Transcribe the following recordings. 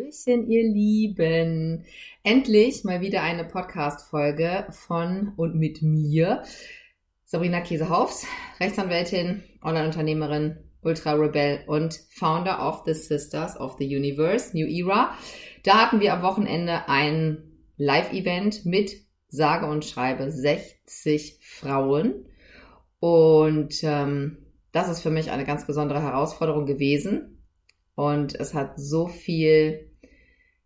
Hallöchen, ihr Lieben. Endlich mal wieder eine Podcast-Folge von und mit mir. Sabrina Käsehaufs, Rechtsanwältin, Online-Unternehmerin, Ultra-Rebell und Founder of the Sisters of the Universe, New Era. Da hatten wir am Wochenende ein Live-Event mit sage und schreibe 60 Frauen. Und ähm, das ist für mich eine ganz besondere Herausforderung gewesen. Und es hat so viel,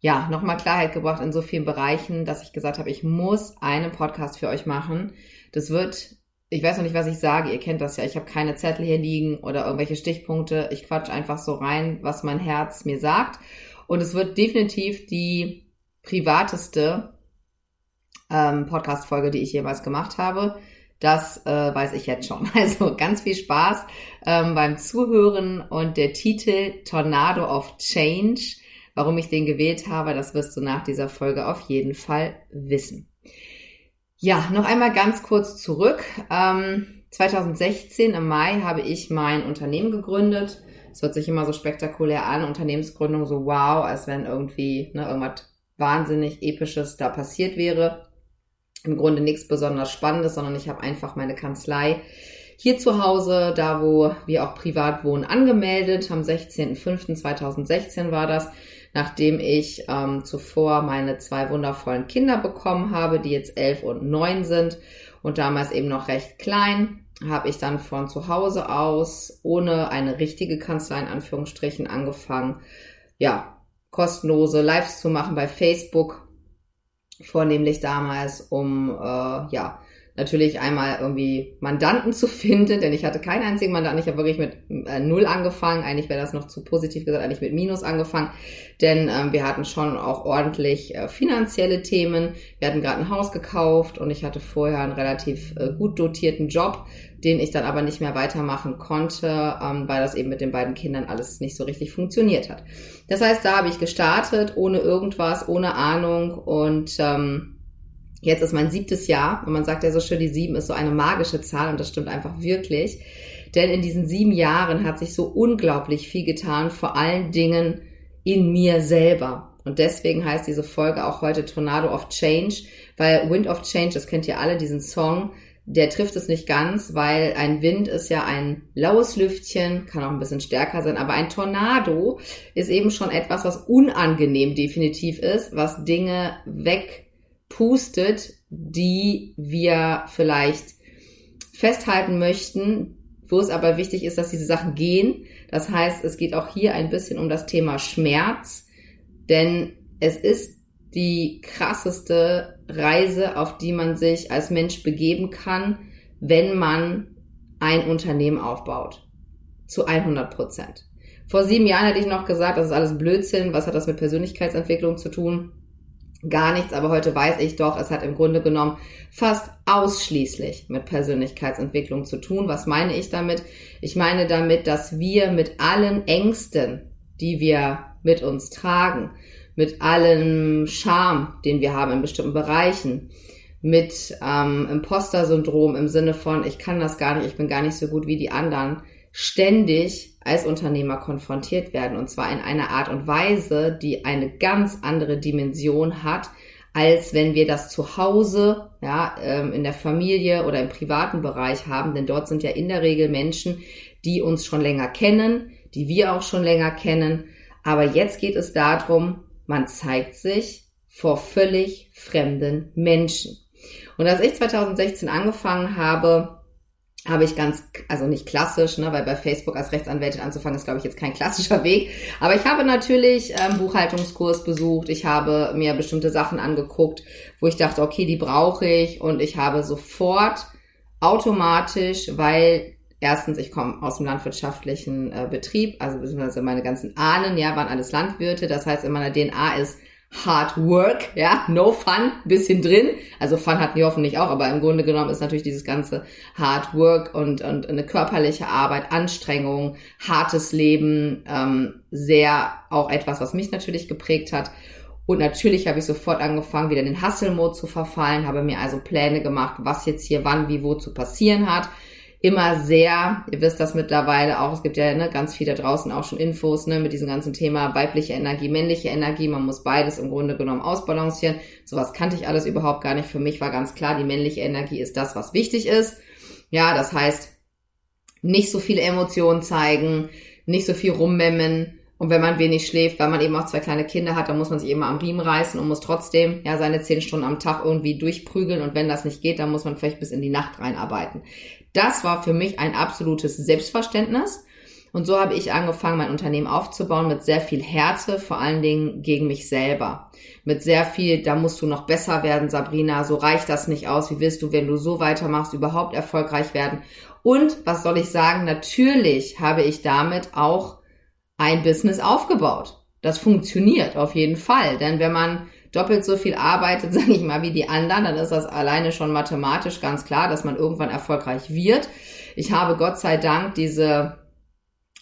ja, nochmal Klarheit gebracht in so vielen Bereichen, dass ich gesagt habe, ich muss einen Podcast für euch machen. Das wird ich weiß noch nicht, was ich sage. Ihr kennt das ja. Ich habe keine Zettel hier liegen oder irgendwelche Stichpunkte. Ich quatsch einfach so rein, was mein Herz mir sagt. Und es wird definitiv die privateste ähm, Podcast-Folge, die ich jemals gemacht habe. Das äh, weiß ich jetzt schon. Also ganz viel Spaß ähm, beim Zuhören und der Titel Tornado of Change. Warum ich den gewählt habe, das wirst du nach dieser Folge auf jeden Fall wissen. Ja, noch einmal ganz kurz zurück. Ähm, 2016 im Mai habe ich mein Unternehmen gegründet. Es hört sich immer so spektakulär an, Unternehmensgründung so wow, als wenn irgendwie ne, irgendwas wahnsinnig episches da passiert wäre. Im Grunde nichts besonders Spannendes, sondern ich habe einfach meine Kanzlei hier zu Hause, da wo wir auch privat wohnen, angemeldet. Am 16.05.2016 war das nachdem ich ähm, zuvor meine zwei wundervollen Kinder bekommen habe, die jetzt elf und neun sind und damals eben noch recht klein, habe ich dann von zu Hause aus ohne eine richtige Kanzlei in Anführungsstrichen angefangen, ja, kostenlose Lives zu machen bei Facebook, vornehmlich damals, um äh, ja natürlich einmal irgendwie Mandanten zu finden, denn ich hatte keinen einzigen Mandanten. Ich habe wirklich mit äh, null angefangen. Eigentlich wäre das noch zu positiv gesagt, eigentlich mit Minus angefangen, denn ähm, wir hatten schon auch ordentlich äh, finanzielle Themen. Wir hatten gerade ein Haus gekauft und ich hatte vorher einen relativ äh, gut dotierten Job, den ich dann aber nicht mehr weitermachen konnte, ähm, weil das eben mit den beiden Kindern alles nicht so richtig funktioniert hat. Das heißt, da habe ich gestartet, ohne irgendwas, ohne Ahnung und ähm, Jetzt ist mein siebtes Jahr und man sagt ja so schön, die sieben ist so eine magische Zahl und das stimmt einfach wirklich. Denn in diesen sieben Jahren hat sich so unglaublich viel getan, vor allen Dingen in mir selber. Und deswegen heißt diese Folge auch heute Tornado of Change, weil Wind of Change, das kennt ihr alle, diesen Song, der trifft es nicht ganz, weil ein Wind ist ja ein laues Lüftchen, kann auch ein bisschen stärker sein, aber ein Tornado ist eben schon etwas, was unangenehm definitiv ist, was Dinge weg pustet, die wir vielleicht festhalten möchten, wo es aber wichtig ist, dass diese Sachen gehen. Das heißt, es geht auch hier ein bisschen um das Thema Schmerz, denn es ist die krasseste Reise, auf die man sich als Mensch begeben kann, wenn man ein Unternehmen aufbaut. Zu 100 Prozent. Vor sieben Jahren hätte ich noch gesagt, das ist alles Blödsinn. Was hat das mit Persönlichkeitsentwicklung zu tun? Gar nichts, aber heute weiß ich doch, es hat im Grunde genommen fast ausschließlich mit Persönlichkeitsentwicklung zu tun. Was meine ich damit? Ich meine damit, dass wir mit allen Ängsten, die wir mit uns tragen, mit allem Charme, den wir haben in bestimmten Bereichen, mit ähm, Imposter-Syndrom im Sinne von, ich kann das gar nicht, ich bin gar nicht so gut wie die anderen, ständig als Unternehmer konfrontiert werden. Und zwar in einer Art und Weise, die eine ganz andere Dimension hat, als wenn wir das zu Hause, ja, ähm, in der Familie oder im privaten Bereich haben. Denn dort sind ja in der Regel Menschen, die uns schon länger kennen, die wir auch schon länger kennen. Aber jetzt geht es darum, man zeigt sich vor völlig fremden Menschen. Und als ich 2016 angefangen habe, habe ich ganz, also nicht klassisch, ne, weil bei Facebook als Rechtsanwältin anzufangen ist, glaube ich, jetzt kein klassischer Weg. Aber ich habe natürlich ähm, Buchhaltungskurs besucht, ich habe mir bestimmte Sachen angeguckt, wo ich dachte, okay, die brauche ich und ich habe sofort automatisch, weil erstens, ich komme aus dem landwirtschaftlichen äh, Betrieb, also beziehungsweise meine ganzen Ahnen, ja, waren alles Landwirte. Das heißt, in meiner DNA ist Hard Work, ja, no fun, bisschen drin. Also Fun hatten die hoffentlich auch, aber im Grunde genommen ist natürlich dieses ganze Hard Work und, und eine körperliche Arbeit, Anstrengung, hartes Leben, ähm, sehr auch etwas, was mich natürlich geprägt hat. Und natürlich habe ich sofort angefangen, wieder in den Hustle-Mode zu verfallen, habe mir also Pläne gemacht, was jetzt hier wann, wie, wo zu passieren hat immer sehr, ihr wisst das mittlerweile auch, es gibt ja ne, ganz viel da draußen auch schon Infos ne, mit diesem ganzen Thema weibliche Energie, männliche Energie, man muss beides im Grunde genommen ausbalancieren. Sowas kannte ich alles überhaupt gar nicht. Für mich war ganz klar, die männliche Energie ist das, was wichtig ist. Ja, das heißt, nicht so viele Emotionen zeigen, nicht so viel rummemmen. Und wenn man wenig schläft, weil man eben auch zwei kleine Kinder hat, dann muss man sich immer am Riemen reißen und muss trotzdem ja seine zehn Stunden am Tag irgendwie durchprügeln. Und wenn das nicht geht, dann muss man vielleicht bis in die Nacht reinarbeiten. Das war für mich ein absolutes Selbstverständnis. Und so habe ich angefangen, mein Unternehmen aufzubauen mit sehr viel Härte, vor allen Dingen gegen mich selber. Mit sehr viel, da musst du noch besser werden, Sabrina, so reicht das nicht aus. Wie willst du, wenn du so weitermachst, überhaupt erfolgreich werden? Und was soll ich sagen? Natürlich habe ich damit auch ein Business aufgebaut. Das funktioniert auf jeden Fall. Denn wenn man doppelt so viel arbeitet, sage ich mal, wie die anderen, dann ist das alleine schon mathematisch ganz klar, dass man irgendwann erfolgreich wird. Ich habe Gott sei Dank diese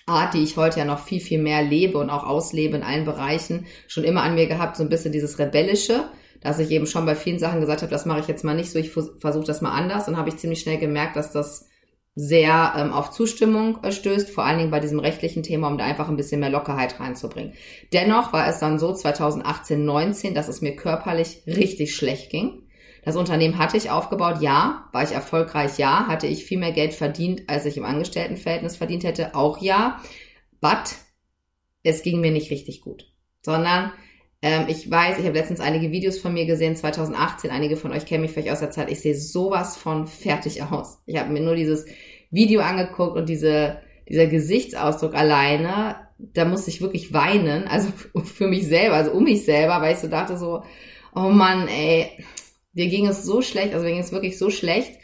Art, die ich heute ja noch viel, viel mehr lebe und auch auslebe in allen Bereichen, schon immer an mir gehabt, so ein bisschen dieses Rebellische, dass ich eben schon bei vielen Sachen gesagt habe, das mache ich jetzt mal nicht so, ich versuche das mal anders. Dann habe ich ziemlich schnell gemerkt, dass das sehr ähm, auf Zustimmung äh, stößt, vor allen Dingen bei diesem rechtlichen Thema, um da einfach ein bisschen mehr Lockerheit reinzubringen. Dennoch war es dann so 2018, 19, dass es mir körperlich richtig schlecht ging. Das Unternehmen hatte ich aufgebaut, ja. War ich erfolgreich, ja. Hatte ich viel mehr Geld verdient, als ich im Angestelltenverhältnis verdient hätte, auch ja. But es ging mir nicht richtig gut, sondern ähm, ich weiß, ich habe letztens einige Videos von mir gesehen, 2018, einige von euch kennen mich vielleicht aus der Zeit, ich sehe sowas von fertig aus. Ich habe mir nur dieses Video angeguckt und diese, dieser Gesichtsausdruck alleine, da musste ich wirklich weinen, also für mich selber, also um mich selber, weil ich so dachte so, oh Mann, ey, dir ging es so schlecht, also mir ging es wirklich so schlecht.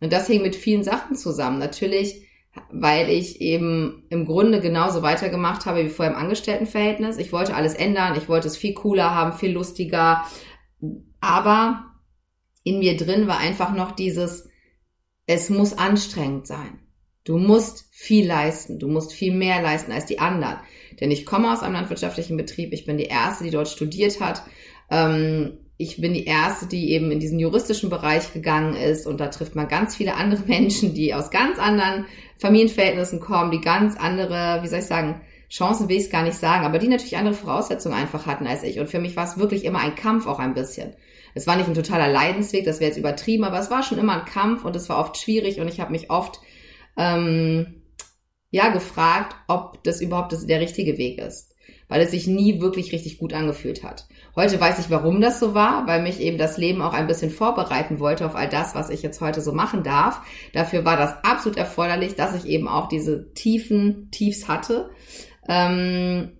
Und das hing mit vielen Sachen zusammen. Natürlich weil ich eben im Grunde genauso weitergemacht habe wie vorher im Angestelltenverhältnis. Ich wollte alles ändern, ich wollte es viel cooler haben, viel lustiger, aber in mir drin war einfach noch dieses, es muss anstrengend sein. Du musst viel leisten, du musst viel mehr leisten als die anderen. Denn ich komme aus einem landwirtschaftlichen Betrieb, ich bin die Erste, die dort studiert hat. Ähm, ich bin die erste, die eben in diesen juristischen Bereich gegangen ist und da trifft man ganz viele andere Menschen, die aus ganz anderen Familienverhältnissen kommen, die ganz andere, wie soll ich sagen, Chancen will ich es gar nicht sagen, aber die natürlich andere Voraussetzungen einfach hatten als ich. Und für mich war es wirklich immer ein Kampf auch ein bisschen. Es war nicht ein totaler Leidensweg, das wäre jetzt übertrieben, aber es war schon immer ein Kampf und es war oft schwierig und ich habe mich oft ähm, ja gefragt, ob das überhaupt der richtige Weg ist, weil es sich nie wirklich richtig gut angefühlt hat. Heute weiß ich, warum das so war, weil mich eben das Leben auch ein bisschen vorbereiten wollte auf all das, was ich jetzt heute so machen darf. Dafür war das absolut erforderlich, dass ich eben auch diese tiefen Tiefs hatte. Ähm,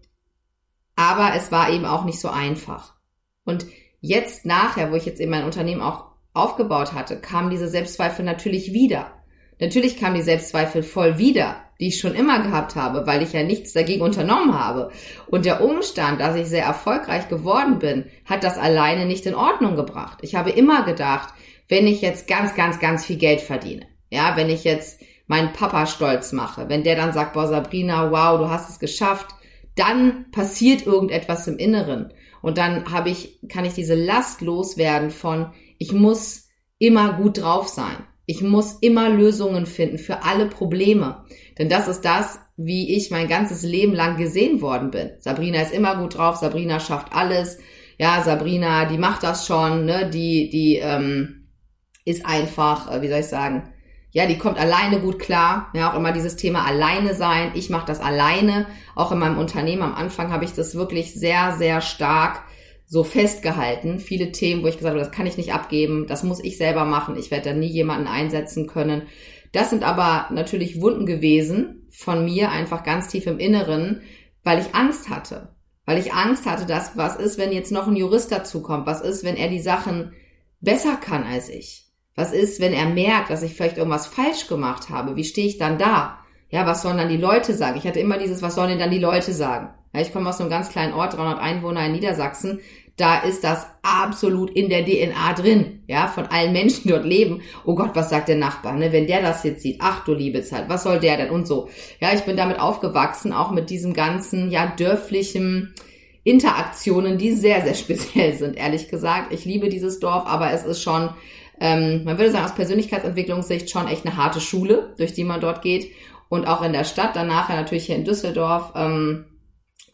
aber es war eben auch nicht so einfach. Und jetzt nachher, wo ich jetzt eben mein Unternehmen auch aufgebaut hatte, kamen diese Selbstzweifel natürlich wieder. Natürlich kamen die Selbstzweifel voll wieder die ich schon immer gehabt habe, weil ich ja nichts dagegen unternommen habe. Und der Umstand, dass ich sehr erfolgreich geworden bin, hat das alleine nicht in Ordnung gebracht. Ich habe immer gedacht, wenn ich jetzt ganz, ganz, ganz viel Geld verdiene, ja, wenn ich jetzt meinen Papa stolz mache, wenn der dann sagt, boah, Sabrina, wow, du hast es geschafft, dann passiert irgendetwas im Inneren. Und dann habe ich, kann ich diese Last loswerden von, ich muss immer gut drauf sein. Ich muss immer Lösungen finden für alle Probleme. Denn das ist das, wie ich mein ganzes Leben lang gesehen worden bin. Sabrina ist immer gut drauf, Sabrina schafft alles. Ja, Sabrina, die macht das schon, ne? Die, die ähm, ist einfach, äh, wie soll ich sagen, ja, die kommt alleine gut klar. Ja, auch immer dieses Thema alleine sein. Ich mache das alleine. Auch in meinem Unternehmen am Anfang habe ich das wirklich sehr, sehr stark so festgehalten. Viele Themen, wo ich gesagt habe, das kann ich nicht abgeben, das muss ich selber machen. Ich werde da nie jemanden einsetzen können. Das sind aber natürlich Wunden gewesen von mir einfach ganz tief im Inneren, weil ich Angst hatte. Weil ich Angst hatte, dass was ist, wenn jetzt noch ein Jurist dazukommt? Was ist, wenn er die Sachen besser kann als ich? Was ist, wenn er merkt, dass ich vielleicht irgendwas falsch gemacht habe? Wie stehe ich dann da? Ja, was sollen dann die Leute sagen? Ich hatte immer dieses, was sollen denn dann die Leute sagen? Ja, ich komme aus einem ganz kleinen Ort, 300 Einwohner in Niedersachsen. da ist das absolut in der DNA drin, ja, von allen Menschen die dort leben. Oh Gott, was sagt der Nachbar, ne? Wenn der das jetzt sieht, ach du liebe Zeit, was soll der denn und so. Ja, ich bin damit aufgewachsen, auch mit diesem ganzen, ja, dörflichen Interaktionen, die sehr, sehr speziell sind, ehrlich gesagt. Ich liebe dieses Dorf, aber es ist schon, ähm, man würde sagen, aus Persönlichkeitsentwicklungssicht schon echt eine harte Schule, durch die man dort geht. Und auch in der Stadt, danach natürlich hier in Düsseldorf, ähm,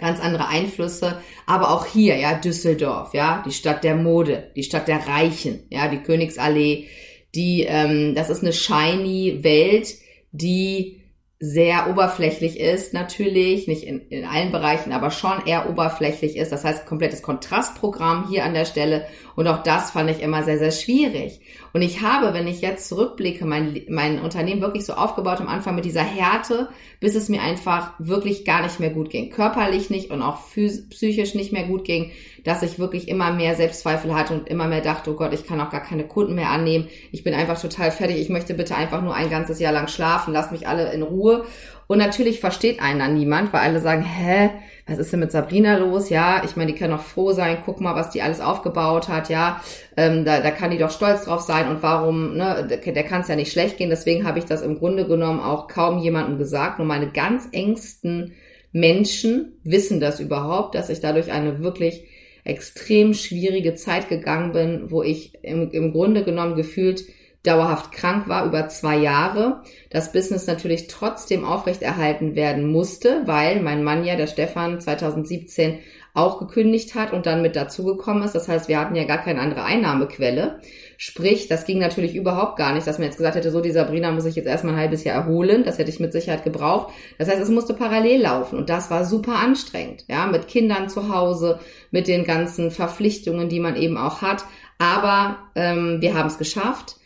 ganz andere Einflüsse, aber auch hier, ja, Düsseldorf, ja, die Stadt der Mode, die Stadt der Reichen, ja, die Königsallee, die, ähm, das ist eine shiny Welt, die sehr oberflächlich ist, natürlich, nicht in, in allen Bereichen, aber schon eher oberflächlich ist. Das heißt, komplettes Kontrastprogramm hier an der Stelle. Und auch das fand ich immer sehr, sehr schwierig. Und ich habe, wenn ich jetzt zurückblicke, mein, mein Unternehmen wirklich so aufgebaut am Anfang mit dieser Härte, bis es mir einfach wirklich gar nicht mehr gut ging. Körperlich nicht und auch psychisch nicht mehr gut ging, dass ich wirklich immer mehr Selbstzweifel hatte und immer mehr dachte, oh Gott, ich kann auch gar keine Kunden mehr annehmen. Ich bin einfach total fertig. Ich möchte bitte einfach nur ein ganzes Jahr lang schlafen. Lass mich alle in Ruhe. Und natürlich versteht einen dann niemand, weil alle sagen, hä, was ist denn mit Sabrina los? Ja, ich meine, die kann doch froh sein, guck mal, was die alles aufgebaut hat, ja, ähm, da, da kann die doch stolz drauf sein und warum, ne, der, der kann es ja nicht schlecht gehen. Deswegen habe ich das im Grunde genommen auch kaum jemandem gesagt. Nur meine ganz engsten Menschen wissen das überhaupt, dass ich dadurch eine wirklich extrem schwierige Zeit gegangen bin, wo ich im, im Grunde genommen gefühlt dauerhaft krank war über zwei Jahre, das Business natürlich trotzdem aufrechterhalten werden musste, weil mein Mann ja, der Stefan, 2017 auch gekündigt hat und dann mit dazugekommen ist. Das heißt, wir hatten ja gar keine andere Einnahmequelle. Sprich, das ging natürlich überhaupt gar nicht, dass man jetzt gesagt hätte, so die Sabrina muss ich jetzt erstmal ein halbes Jahr erholen. Das hätte ich mit Sicherheit gebraucht. Das heißt, es musste parallel laufen und das war super anstrengend. Ja, mit Kindern zu Hause, mit den ganzen Verpflichtungen, die man eben auch hat. Aber ähm, wir haben es geschafft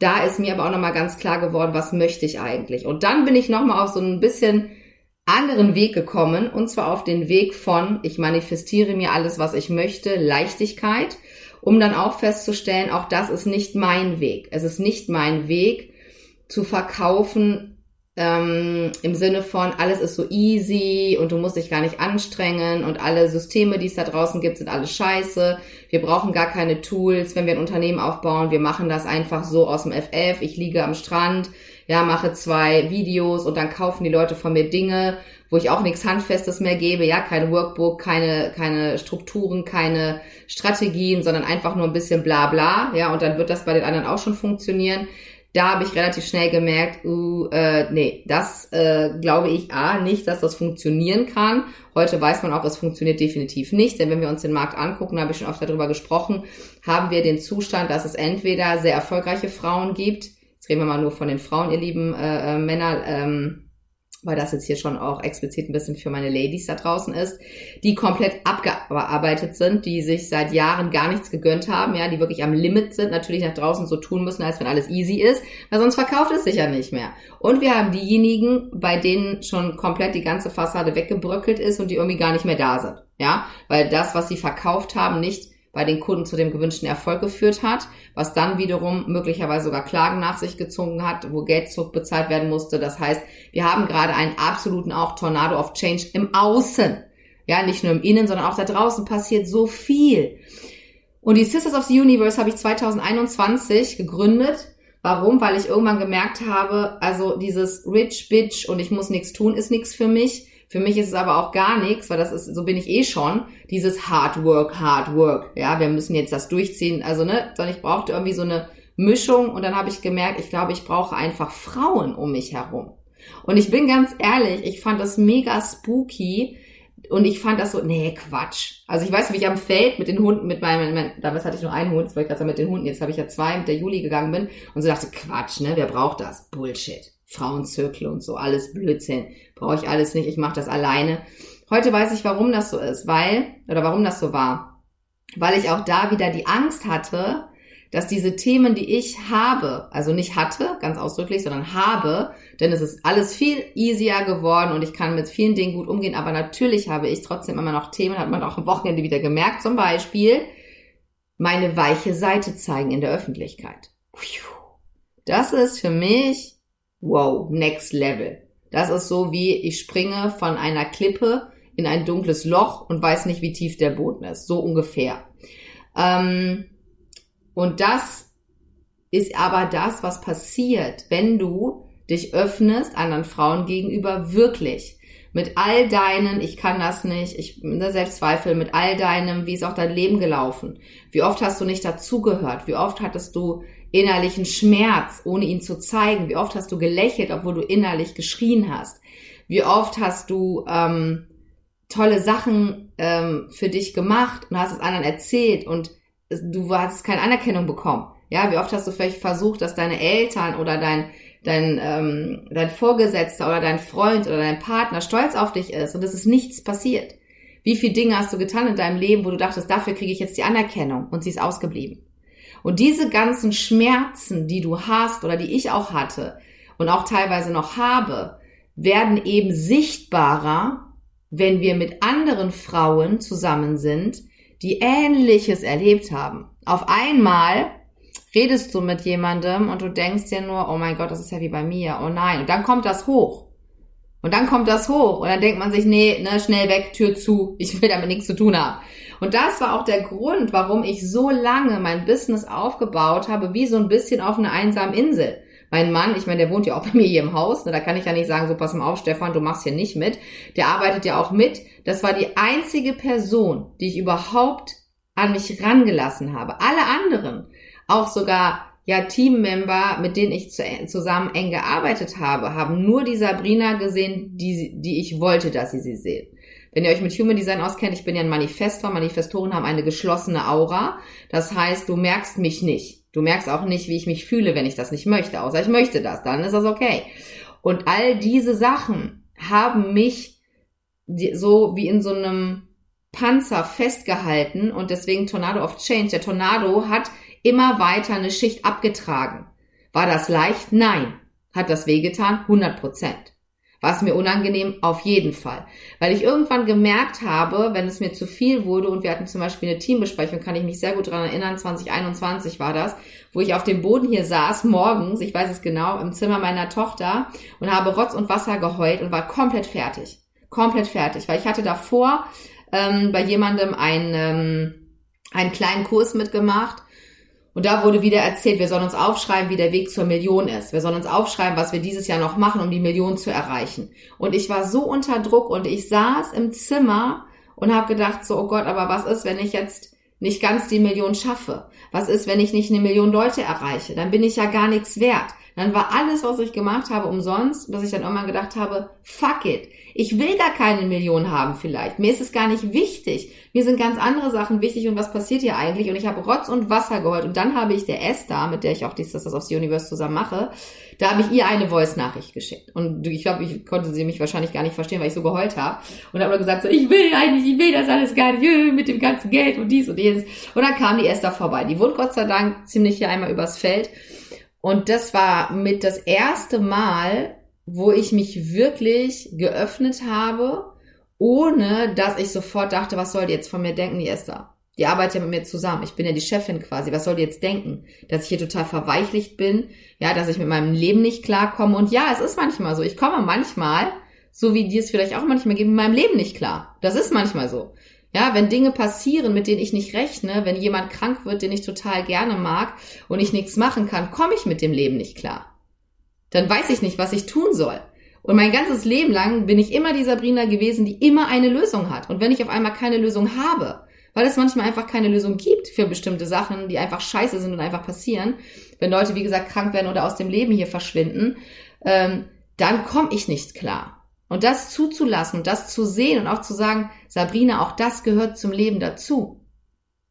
da ist mir aber auch nochmal ganz klar geworden, was möchte ich eigentlich. Und dann bin ich nochmal auf so ein bisschen anderen Weg gekommen, und zwar auf den Weg von, ich manifestiere mir alles, was ich möchte, Leichtigkeit, um dann auch festzustellen, auch das ist nicht mein Weg. Es ist nicht mein Weg zu verkaufen, ähm, im Sinne von, alles ist so easy und du musst dich gar nicht anstrengen und alle Systeme, die es da draußen gibt, sind alles scheiße. Wir brauchen gar keine Tools, wenn wir ein Unternehmen aufbauen. Wir machen das einfach so aus dem FF. Ich liege am Strand, ja, mache zwei Videos und dann kaufen die Leute von mir Dinge, wo ich auch nichts Handfestes mehr gebe, ja, kein Workbook, keine, keine Strukturen, keine Strategien, sondern einfach nur ein bisschen bla bla, ja, und dann wird das bei den anderen auch schon funktionieren da habe ich relativ schnell gemerkt, uh, äh, nee, das äh, glaube ich A, nicht, dass das funktionieren kann. Heute weiß man auch, es funktioniert definitiv nicht, denn wenn wir uns den Markt angucken, da habe ich schon oft darüber gesprochen, haben wir den Zustand, dass es entweder sehr erfolgreiche Frauen gibt, jetzt reden wir mal nur von den Frauen, ihr lieben äh, äh, Männer, ähm, weil das jetzt hier schon auch explizit ein bisschen für meine Ladies da draußen ist, die komplett abgearbeitet sind, die sich seit Jahren gar nichts gegönnt haben, ja, die wirklich am Limit sind, natürlich nach draußen so tun müssen, als wenn alles easy ist, weil sonst verkauft es sich ja nicht mehr. Und wir haben diejenigen, bei denen schon komplett die ganze Fassade weggebröckelt ist und die irgendwie gar nicht mehr da sind, ja, weil das, was sie verkauft haben, nicht bei den Kunden zu dem gewünschten Erfolg geführt hat, was dann wiederum möglicherweise sogar Klagen nach sich gezogen hat, wo Geld zurückbezahlt werden musste. Das heißt, wir haben gerade einen absoluten auch Tornado of Change im Außen. Ja, nicht nur im Innen, sondern auch da draußen passiert so viel. Und die Sisters of the Universe habe ich 2021 gegründet. Warum? Weil ich irgendwann gemerkt habe, also dieses Rich Bitch und ich muss nichts tun, ist nichts für mich für mich ist es aber auch gar nichts, weil das ist, so bin ich eh schon, dieses Hard Work, Hard Work. Ja, wir müssen jetzt das durchziehen. Also, ne, sondern ich brauchte irgendwie so eine Mischung und dann habe ich gemerkt, ich glaube, ich brauche einfach Frauen um mich herum. Und ich bin ganz ehrlich, ich fand das mega spooky, und ich fand das so, nee, Quatsch. Also ich weiß, wie ich am Feld mit den Hunden, mit meinem, mein, damals hatte ich nur einen Hund, jetzt wollte ich gerade sagen, mit den Hunden, jetzt habe ich ja zwei, mit der Juli gegangen bin und so dachte, Quatsch, ne, wer braucht das? Bullshit. Frauenzirkel und so, alles Blödsinn. Brauche ich alles nicht, ich mache das alleine. Heute weiß ich, warum das so ist, weil, oder warum das so war. Weil ich auch da wieder die Angst hatte, dass diese Themen, die ich habe, also nicht hatte, ganz ausdrücklich, sondern habe, denn es ist alles viel easier geworden und ich kann mit vielen Dingen gut umgehen, aber natürlich habe ich trotzdem immer noch Themen, hat man auch am Wochenende wieder gemerkt, zum Beispiel meine weiche Seite zeigen in der Öffentlichkeit. Das ist für mich wow, next level. Das ist so wie ich springe von einer Klippe in ein dunkles Loch und weiß nicht, wie tief der Boden ist. So ungefähr. Ähm, und das ist aber das, was passiert, wenn du dich öffnest anderen Frauen gegenüber wirklich. Mit all deinen, ich kann das nicht, ich ne, Selbstzweifel, mit all deinem, wie ist auch dein Leben gelaufen? Wie oft hast du nicht dazugehört? Wie oft hattest du innerlichen Schmerz, ohne ihn zu zeigen? Wie oft hast du gelächelt, obwohl du innerlich geschrien hast? Wie oft hast du ähm, tolle Sachen ähm, für dich gemacht und hast es anderen erzählt und du hast keine Anerkennung bekommen? Ja, wie oft hast du vielleicht versucht, dass deine Eltern oder dein dein, ähm, dein Vorgesetzter oder dein Freund oder dein Partner stolz auf dich ist und es ist nichts passiert. Wie viele Dinge hast du getan in deinem Leben, wo du dachtest, dafür kriege ich jetzt die Anerkennung und sie ist ausgeblieben. Und diese ganzen Schmerzen, die du hast oder die ich auch hatte und auch teilweise noch habe, werden eben sichtbarer, wenn wir mit anderen Frauen zusammen sind, die Ähnliches erlebt haben. Auf einmal redest du mit jemandem und du denkst dir nur, oh mein Gott, das ist ja wie bei mir, oh nein. Und dann kommt das hoch. Und dann kommt das hoch. Und dann denkt man sich, nee, ne, schnell weg, Tür zu, ich will damit nichts zu tun haben. Und das war auch der Grund, warum ich so lange mein Business aufgebaut habe, wie so ein bisschen auf einer einsamen Insel. Mein Mann, ich meine, der wohnt ja auch bei mir hier im Haus, ne, da kann ich ja nicht sagen, so pass mal auf, Stefan, du machst hier nicht mit. Der arbeitet ja auch mit. Das war die einzige Person, die ich überhaupt an mich rangelassen habe. Alle anderen auch sogar ja Teammember, mit denen ich zu, zusammen eng gearbeitet habe, haben nur die Sabrina gesehen, die, die ich wollte, dass sie sie sehen. Wenn ihr euch mit Human Design auskennt, ich bin ja ein Manifestor. Manifestoren haben eine geschlossene Aura. Das heißt, du merkst mich nicht. Du merkst auch nicht, wie ich mich fühle, wenn ich das nicht möchte. Außer ich möchte das, dann ist das okay. Und all diese Sachen haben mich so wie in so einem Panzer festgehalten und deswegen Tornado of Change. Der Tornado hat immer weiter eine Schicht abgetragen. War das leicht? Nein. Hat das wehgetan? 100 Prozent. War es mir unangenehm? Auf jeden Fall. Weil ich irgendwann gemerkt habe, wenn es mir zu viel wurde und wir hatten zum Beispiel eine Teambesprechung, kann ich mich sehr gut daran erinnern, 2021 war das, wo ich auf dem Boden hier saß, morgens, ich weiß es genau, im Zimmer meiner Tochter und habe Rotz und Wasser geheult und war komplett fertig. Komplett fertig, weil ich hatte davor ähm, bei jemandem einen, ähm, einen kleinen Kurs mitgemacht und da wurde wieder erzählt, wir sollen uns aufschreiben, wie der Weg zur Million ist. Wir sollen uns aufschreiben, was wir dieses Jahr noch machen, um die Million zu erreichen. Und ich war so unter Druck und ich saß im Zimmer und habe gedacht, so, oh Gott, aber was ist, wenn ich jetzt nicht ganz die Million schaffe? Was ist, wenn ich nicht eine Million Leute erreiche? Dann bin ich ja gar nichts wert. Dann war alles, was ich gemacht habe, umsonst, dass ich dann irgendwann gedacht habe, fuck it. Ich will gar keine Million haben vielleicht. Mir ist es gar nicht wichtig. Mir sind ganz andere Sachen wichtig und was passiert hier eigentlich? Und ich habe Rotz und Wasser geholt. Und dann habe ich der Esther, mit der ich auch dieses das aufs Universe zusammen mache, da habe ich ihr eine Voice-Nachricht geschickt. Und ich glaube, ich konnte sie mich wahrscheinlich gar nicht verstehen, weil ich so geheult habe. Und habe gesagt, so, ich will eigentlich, ich will das alles gar nicht, mit dem ganzen Geld und dies und jenes. Und dann kam die Esther vorbei. Die wohnt Gott sei Dank ziemlich hier einmal übers Feld. Und das war mit das erste Mal, wo ich mich wirklich geöffnet habe, ohne dass ich sofort dachte, was soll die jetzt von mir denken, die Esther? Die arbeitet ja mit mir zusammen. Ich bin ja die Chefin quasi. Was soll die jetzt denken? Dass ich hier total verweichlicht bin? Ja, dass ich mit meinem Leben nicht klarkomme? Und ja, es ist manchmal so. Ich komme manchmal, so wie dir es vielleicht auch manchmal geht, mit meinem Leben nicht klar. Das ist manchmal so. Ja, wenn Dinge passieren, mit denen ich nicht rechne, wenn jemand krank wird, den ich total gerne mag und ich nichts machen kann, komme ich mit dem Leben nicht klar. Dann weiß ich nicht, was ich tun soll. Und mein ganzes Leben lang bin ich immer die Sabrina gewesen, die immer eine Lösung hat. Und wenn ich auf einmal keine Lösung habe, weil es manchmal einfach keine Lösung gibt für bestimmte Sachen, die einfach scheiße sind und einfach passieren, wenn Leute, wie gesagt, krank werden oder aus dem Leben hier verschwinden, ähm, dann komme ich nicht klar. Und das zuzulassen, das zu sehen und auch zu sagen, Sabrina, auch das gehört zum Leben dazu,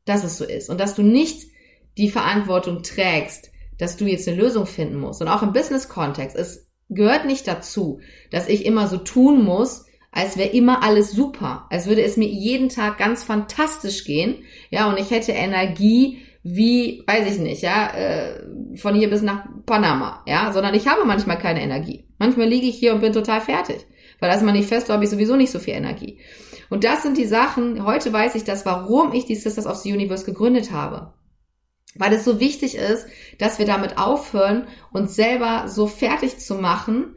dass es so ist. Und dass du nicht die Verantwortung trägst, dass du jetzt eine Lösung finden musst. Und auch im Business-Kontext, es gehört nicht dazu, dass ich immer so tun muss, als wäre immer alles super, als würde es mir jeden Tag ganz fantastisch gehen, ja, und ich hätte Energie wie, weiß ich nicht, ja, äh, von hier bis nach Panama, ja, sondern ich habe manchmal keine Energie. Manchmal liege ich hier und bin total fertig. Weil als Manifesto habe ich sowieso nicht so viel Energie. Und das sind die Sachen, heute weiß ich das, warum ich die Sisters of the Universe gegründet habe. Weil es so wichtig ist, dass wir damit aufhören, uns selber so fertig zu machen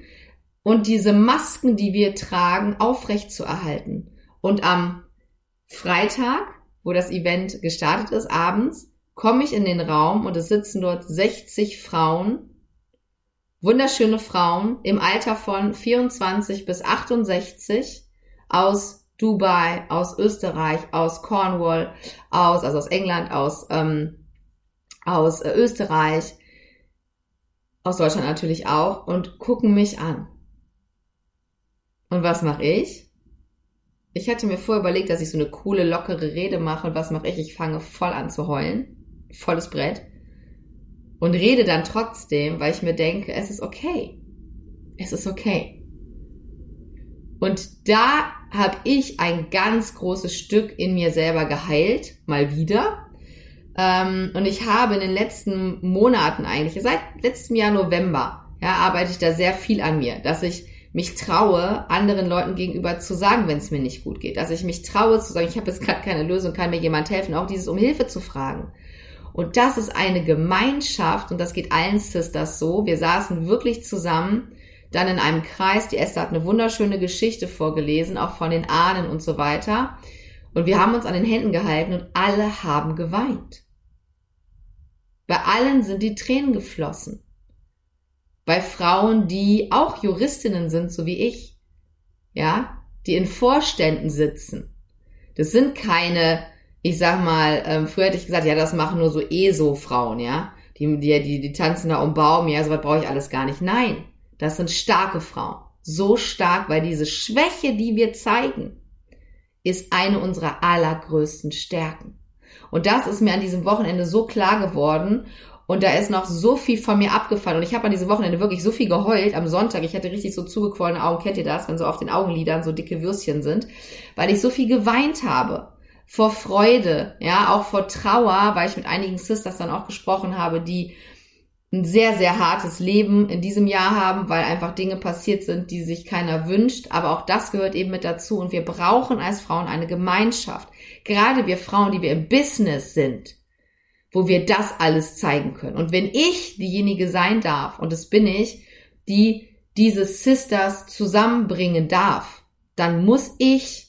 und diese Masken, die wir tragen, aufrecht zu erhalten. Und am Freitag wo das Event gestartet ist, abends, komme ich in den Raum und es sitzen dort 60 Frauen, wunderschöne Frauen im Alter von 24 bis 68 aus Dubai, aus Österreich, aus Cornwall, aus, also aus England, aus, ähm, aus äh, Österreich, aus Deutschland natürlich auch und gucken mich an. Und was mache ich? Ich hatte mir vorher überlegt, dass ich so eine coole, lockere Rede mache. Und was mache ich? Ich fange voll an zu heulen. Volles Brett. Und rede dann trotzdem, weil ich mir denke, es ist okay. Es ist okay. Und da habe ich ein ganz großes Stück in mir selber geheilt, mal wieder. Ähm, und ich habe in den letzten Monaten eigentlich, seit letztem Jahr November, ja, arbeite ich da sehr viel an mir, dass ich mich traue, anderen Leuten gegenüber zu sagen, wenn es mir nicht gut geht. Dass ich mich traue zu sagen, ich habe jetzt gerade keine Lösung, kann mir jemand helfen, auch dieses um Hilfe zu fragen. Und das ist eine Gemeinschaft und das geht allen Sisters so. Wir saßen wirklich zusammen, dann in einem Kreis. Die Esther hat eine wunderschöne Geschichte vorgelesen, auch von den Ahnen und so weiter. Und wir haben uns an den Händen gehalten und alle haben geweint. Bei allen sind die Tränen geflossen bei Frauen, die auch Juristinnen sind, so wie ich, ja, die in Vorständen sitzen. Das sind keine, ich sag mal, ähm, früher hätte ich gesagt, ja, das machen nur so ESO-Frauen, ja, die, die, die, die tanzen da um Baum, ja, sowas brauche ich alles gar nicht. Nein, das sind starke Frauen. So stark, weil diese Schwäche, die wir zeigen, ist eine unserer allergrößten Stärken. Und das ist mir an diesem Wochenende so klar geworden. Und da ist noch so viel von mir abgefallen. Und ich habe an diesem Wochenende wirklich so viel geheult. Am Sonntag, ich hatte richtig so zugequollene Augen. Kennt ihr das, wenn so auf den Augenlidern so dicke Würstchen sind? Weil ich so viel geweint habe. Vor Freude, ja, auch vor Trauer, weil ich mit einigen Sisters dann auch gesprochen habe, die ein sehr, sehr hartes Leben in diesem Jahr haben, weil einfach Dinge passiert sind, die sich keiner wünscht. Aber auch das gehört eben mit dazu. Und wir brauchen als Frauen eine Gemeinschaft. Gerade wir Frauen, die wir im Business sind wo wir das alles zeigen können. Und wenn ich diejenige sein darf, und das bin ich, die diese Sisters zusammenbringen darf, dann muss ich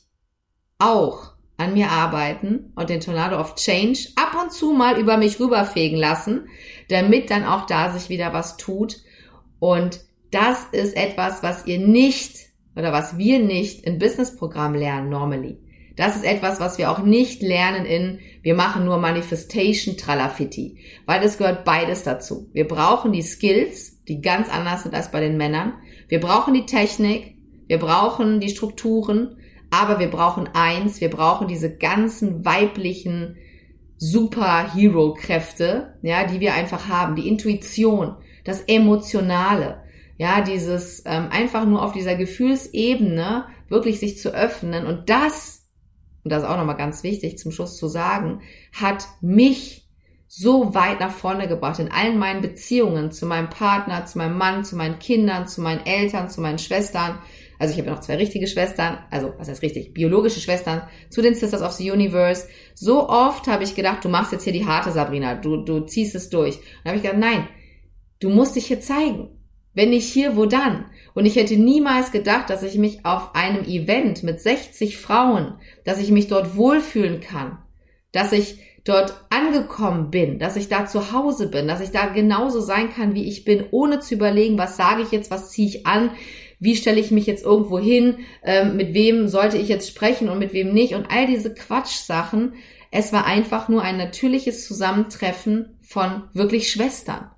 auch an mir arbeiten und den Tornado of Change ab und zu mal über mich rüberfegen lassen, damit dann auch da sich wieder was tut. Und das ist etwas, was ihr nicht oder was wir nicht im Businessprogramm lernen normally. Das ist etwas, was wir auch nicht lernen in, wir machen nur Manifestation Tralafitti, weil es gehört beides dazu. Wir brauchen die Skills, die ganz anders sind als bei den Männern. Wir brauchen die Technik, wir brauchen die Strukturen, aber wir brauchen eins, wir brauchen diese ganzen weiblichen Superhero-Kräfte, ja, die wir einfach haben, die Intuition, das Emotionale, ja, dieses ähm, einfach nur auf dieser Gefühlsebene wirklich sich zu öffnen und das und das ist auch nochmal ganz wichtig zum Schluss zu sagen, hat mich so weit nach vorne gebracht in allen meinen Beziehungen zu meinem Partner, zu meinem Mann, zu meinen Kindern, zu meinen Eltern, zu meinen Schwestern. Also ich habe noch zwei richtige Schwestern, also was heißt richtig, biologische Schwestern, zu den Sisters of the Universe. So oft habe ich gedacht, du machst jetzt hier die harte Sabrina, du, du ziehst es durch. Und habe ich gedacht, nein, du musst dich hier zeigen. Wenn nicht hier, wo dann? Und ich hätte niemals gedacht, dass ich mich auf einem Event mit 60 Frauen, dass ich mich dort wohlfühlen kann, dass ich dort angekommen bin, dass ich da zu Hause bin, dass ich da genauso sein kann, wie ich bin, ohne zu überlegen, was sage ich jetzt, was ziehe ich an, wie stelle ich mich jetzt irgendwo hin, ähm, mit wem sollte ich jetzt sprechen und mit wem nicht und all diese Quatschsachen. Es war einfach nur ein natürliches Zusammentreffen von wirklich Schwestern.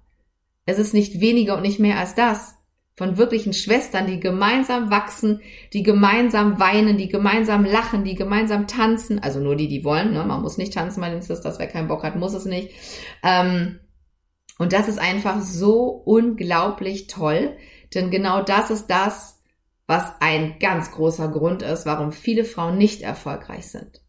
Es ist nicht weniger und nicht mehr als das von wirklichen Schwestern, die gemeinsam wachsen, die gemeinsam weinen, die gemeinsam lachen, die gemeinsam tanzen. Also nur die, die wollen. Ne? Man muss nicht tanzen bei den Sisters. Wer keinen Bock hat, muss es nicht. Ähm, und das ist einfach so unglaublich toll. Denn genau das ist das, was ein ganz großer Grund ist, warum viele Frauen nicht erfolgreich sind.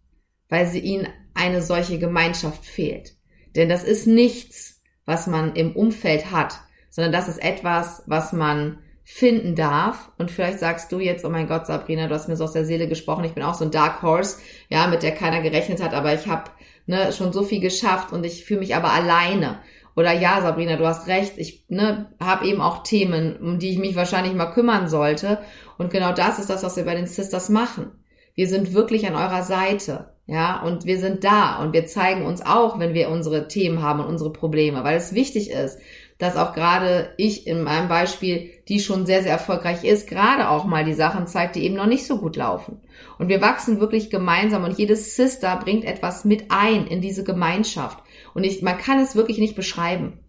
Weil sie ihnen eine solche Gemeinschaft fehlt. Denn das ist nichts, was man im Umfeld hat sondern das ist etwas, was man finden darf. Und vielleicht sagst du jetzt, oh mein Gott, Sabrina, du hast mir so aus der Seele gesprochen. Ich bin auch so ein Dark Horse, ja, mit der keiner gerechnet hat, aber ich habe ne, schon so viel geschafft und ich fühle mich aber alleine. Oder ja, Sabrina, du hast recht, ich ne, habe eben auch Themen, um die ich mich wahrscheinlich mal kümmern sollte. Und genau das ist das, was wir bei den Sisters machen. Wir sind wirklich an eurer Seite. Ja, und wir sind da und wir zeigen uns auch, wenn wir unsere Themen haben und unsere Probleme, weil es wichtig ist, dass auch gerade ich in meinem Beispiel, die schon sehr, sehr erfolgreich ist, gerade auch mal die Sachen zeigt, die eben noch nicht so gut laufen. Und wir wachsen wirklich gemeinsam und jedes Sister bringt etwas mit ein in diese Gemeinschaft. Und ich, man kann es wirklich nicht beschreiben.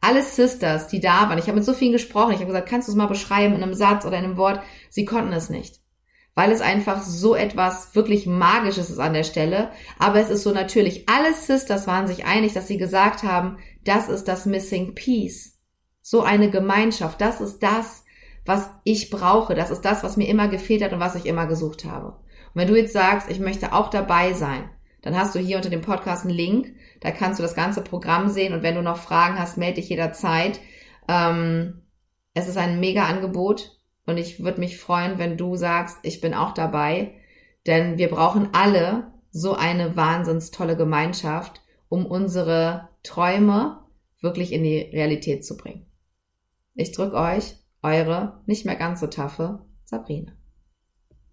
Alle Sisters, die da waren, ich habe mit so vielen gesprochen, ich habe gesagt, kannst du es mal beschreiben in einem Satz oder in einem Wort? Sie konnten es nicht weil es einfach so etwas wirklich Magisches ist an der Stelle. Aber es ist so natürlich. Alle Sisters waren sich einig, dass sie gesagt haben, das ist das Missing Piece. So eine Gemeinschaft. Das ist das, was ich brauche. Das ist das, was mir immer gefehlt hat und was ich immer gesucht habe. Und wenn du jetzt sagst, ich möchte auch dabei sein, dann hast du hier unter dem Podcast einen Link. Da kannst du das ganze Programm sehen. Und wenn du noch Fragen hast, melde dich jederzeit. Ähm, es ist ein mega Angebot. Und ich würde mich freuen, wenn du sagst, ich bin auch dabei. Denn wir brauchen alle so eine wahnsinns tolle Gemeinschaft, um unsere Träume wirklich in die Realität zu bringen. Ich drück euch, eure nicht mehr ganz so taffe Sabrina.